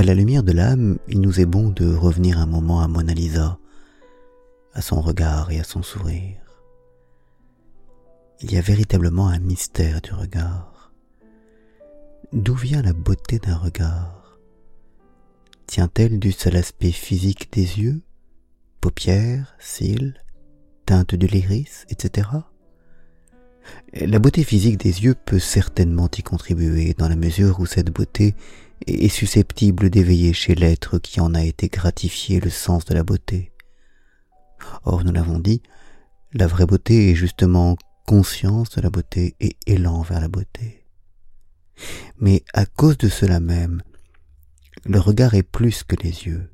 À la lumière de l'âme, il nous est bon de revenir un moment à Mona Lisa, à son regard et à son sourire. Il y a véritablement un mystère du regard. D'où vient la beauté d'un regard? Tient-elle du seul aspect physique des yeux, paupières, cils, teinte de l'iris, etc. La beauté physique des yeux peut certainement y contribuer dans la mesure où cette beauté est susceptible d'éveiller chez l'être qui en a été gratifié le sens de la beauté. Or, nous l'avons dit, la vraie beauté est justement conscience de la beauté et élan vers la beauté. Mais à cause de cela même, le regard est plus que les yeux.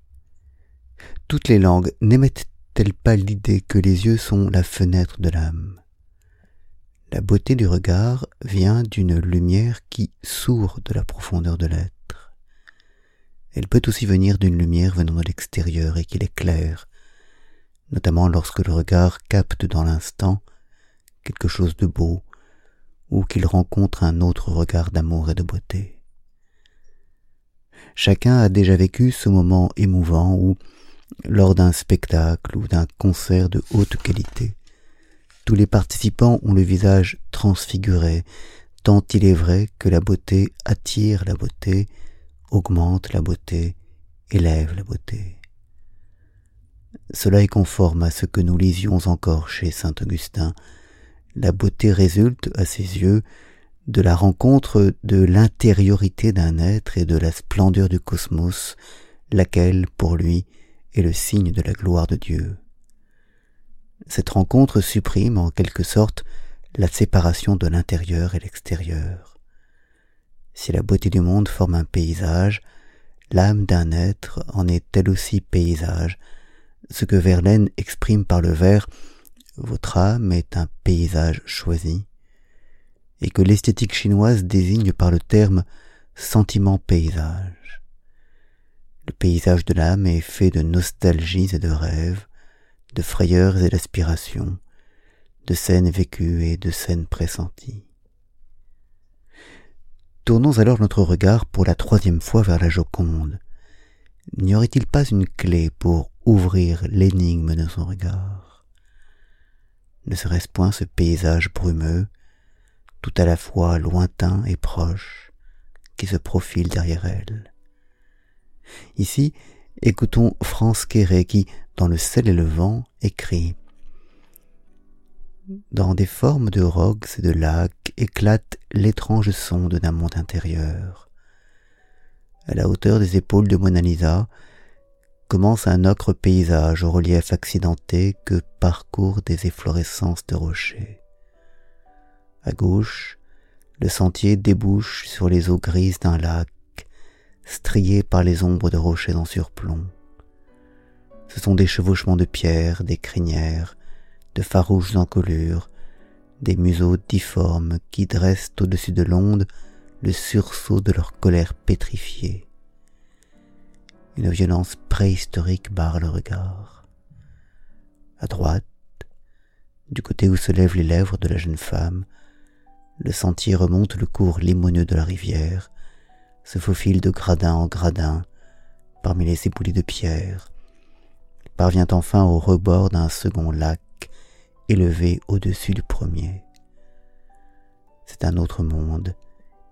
Toutes les langues n'émettent-elles pas l'idée que les yeux sont la fenêtre de l'âme? La beauté du regard vient d'une lumière qui sourd de la profondeur de l'être. Elle peut aussi venir d'une lumière venant de l'extérieur et qui l'éclaire, notamment lorsque le regard capte dans l'instant quelque chose de beau ou qu'il rencontre un autre regard d'amour et de beauté. Chacun a déjà vécu ce moment émouvant où, lors d'un spectacle ou d'un concert de haute qualité, tous les participants ont le visage transfiguré, tant il est vrai que la beauté attire la beauté, augmente la beauté, élève la beauté. Cela est conforme à ce que nous lisions encore chez saint Augustin. La beauté résulte, à ses yeux, de la rencontre de l'intériorité d'un être et de la splendeur du cosmos, laquelle, pour lui, est le signe de la gloire de Dieu. Cette rencontre supprime, en quelque sorte, la séparation de l'intérieur et l'extérieur. Si la beauté du monde forme un paysage, l'âme d'un être en est elle aussi paysage, ce que Verlaine exprime par le vers Votre âme est un paysage choisi, et que l'esthétique chinoise désigne par le terme sentiment paysage. Le paysage de l'âme est fait de nostalgies et de rêves, de frayeurs et d'aspirations, de scènes vécues et de scènes pressenties. Tournons alors notre regard pour la troisième fois vers la Joconde. N'y aurait-il pas une clé pour ouvrir l'énigme de son regard? Ne serait-ce point ce paysage brumeux, tout à la fois lointain et proche, qui se profile derrière elle? Ici, écoutons France Quéré qui, dans le sel et le vent, écrit Dans des formes de rocs et de lacs éclate l'étrange sonde d'un monde intérieur. À la hauteur des épaules de Mona Lisa, commence un ocre paysage au relief accidenté que parcourent des efflorescences de rochers. À gauche, le sentier débouche sur les eaux grises d'un lac, strié par les ombres de rochers en surplomb. Ce sont des chevauchements de pierres, des crinières, de farouches encolures, des museaux difformes qui dressent au-dessus de l'onde le sursaut de leur colère pétrifiée. Une violence préhistorique barre le regard. À droite, du côté où se lèvent les lèvres de la jeune femme, le sentier remonte le cours limoneux de la rivière, se faufile de gradin en gradin parmi les éboulis de pierre, parvient enfin au rebord d'un second lac élevé au-dessus du premier. C'est un autre monde,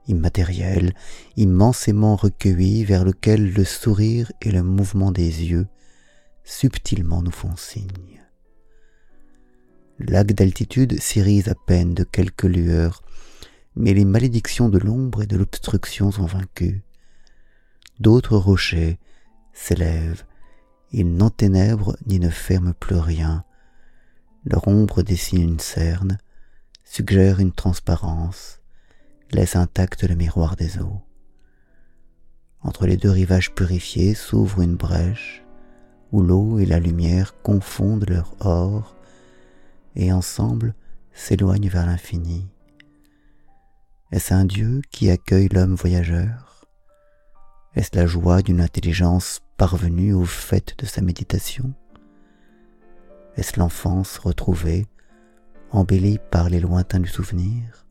immatériel, immensément recueilli, vers lequel le sourire et le mouvement des yeux subtilement nous font signe. D'altitude s'irise à peine de quelques lueurs, mais les malédictions de l'ombre et de l'obstruction sont vaincues. D'autres rochers s'élèvent, ils n'enténèbrent ni ne ferment plus rien. Leur ombre dessine une cerne, suggère une transparence, laisse intact le miroir des eaux. Entre les deux rivages purifiés s'ouvre une brèche où l'eau et la lumière confondent leur or et ensemble s'éloignent vers l'infini. Est-ce un Dieu qui accueille l'homme voyageur? Est-ce la joie d'une intelligence parvenue au fait de sa méditation? Est-ce l'enfance retrouvée, embellie par les lointains du souvenir?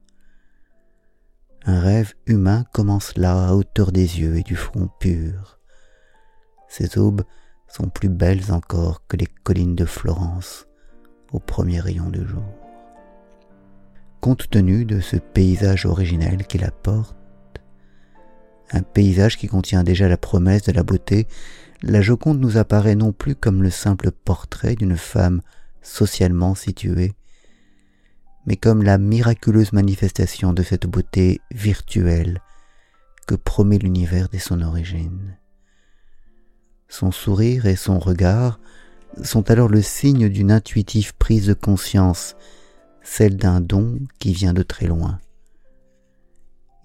Un rêve humain commence là à hauteur des yeux et du front pur. Ces aubes sont plus belles encore que les collines de Florence au premier rayon du jour. Compte tenu de ce paysage originel qu'il apporte, un paysage qui contient déjà la promesse de la beauté, la Joconde nous apparaît non plus comme le simple portrait d'une femme socialement située, mais comme la miraculeuse manifestation de cette beauté virtuelle que promet l'univers dès son origine. Son sourire et son regard sont alors le signe d'une intuitive prise de conscience, celle d'un don qui vient de très loin.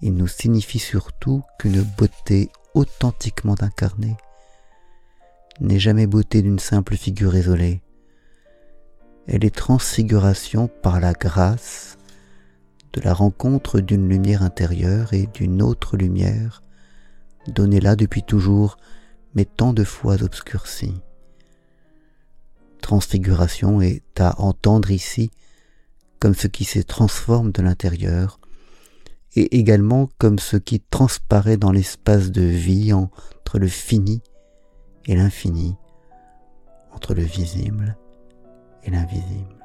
Il nous signifie surtout qu'une beauté authentiquement incarnée n'est jamais beauté d'une simple figure isolée. Elle est transfiguration par la grâce de la rencontre d'une lumière intérieure et d'une autre lumière, donnée là depuis toujours, mais tant de fois obscurcie. Transfiguration est à entendre ici comme ce qui se transforme de l'intérieur, et également comme ce qui transparaît dans l'espace de vie entre le fini et l'infini, entre le visible et l'invisible.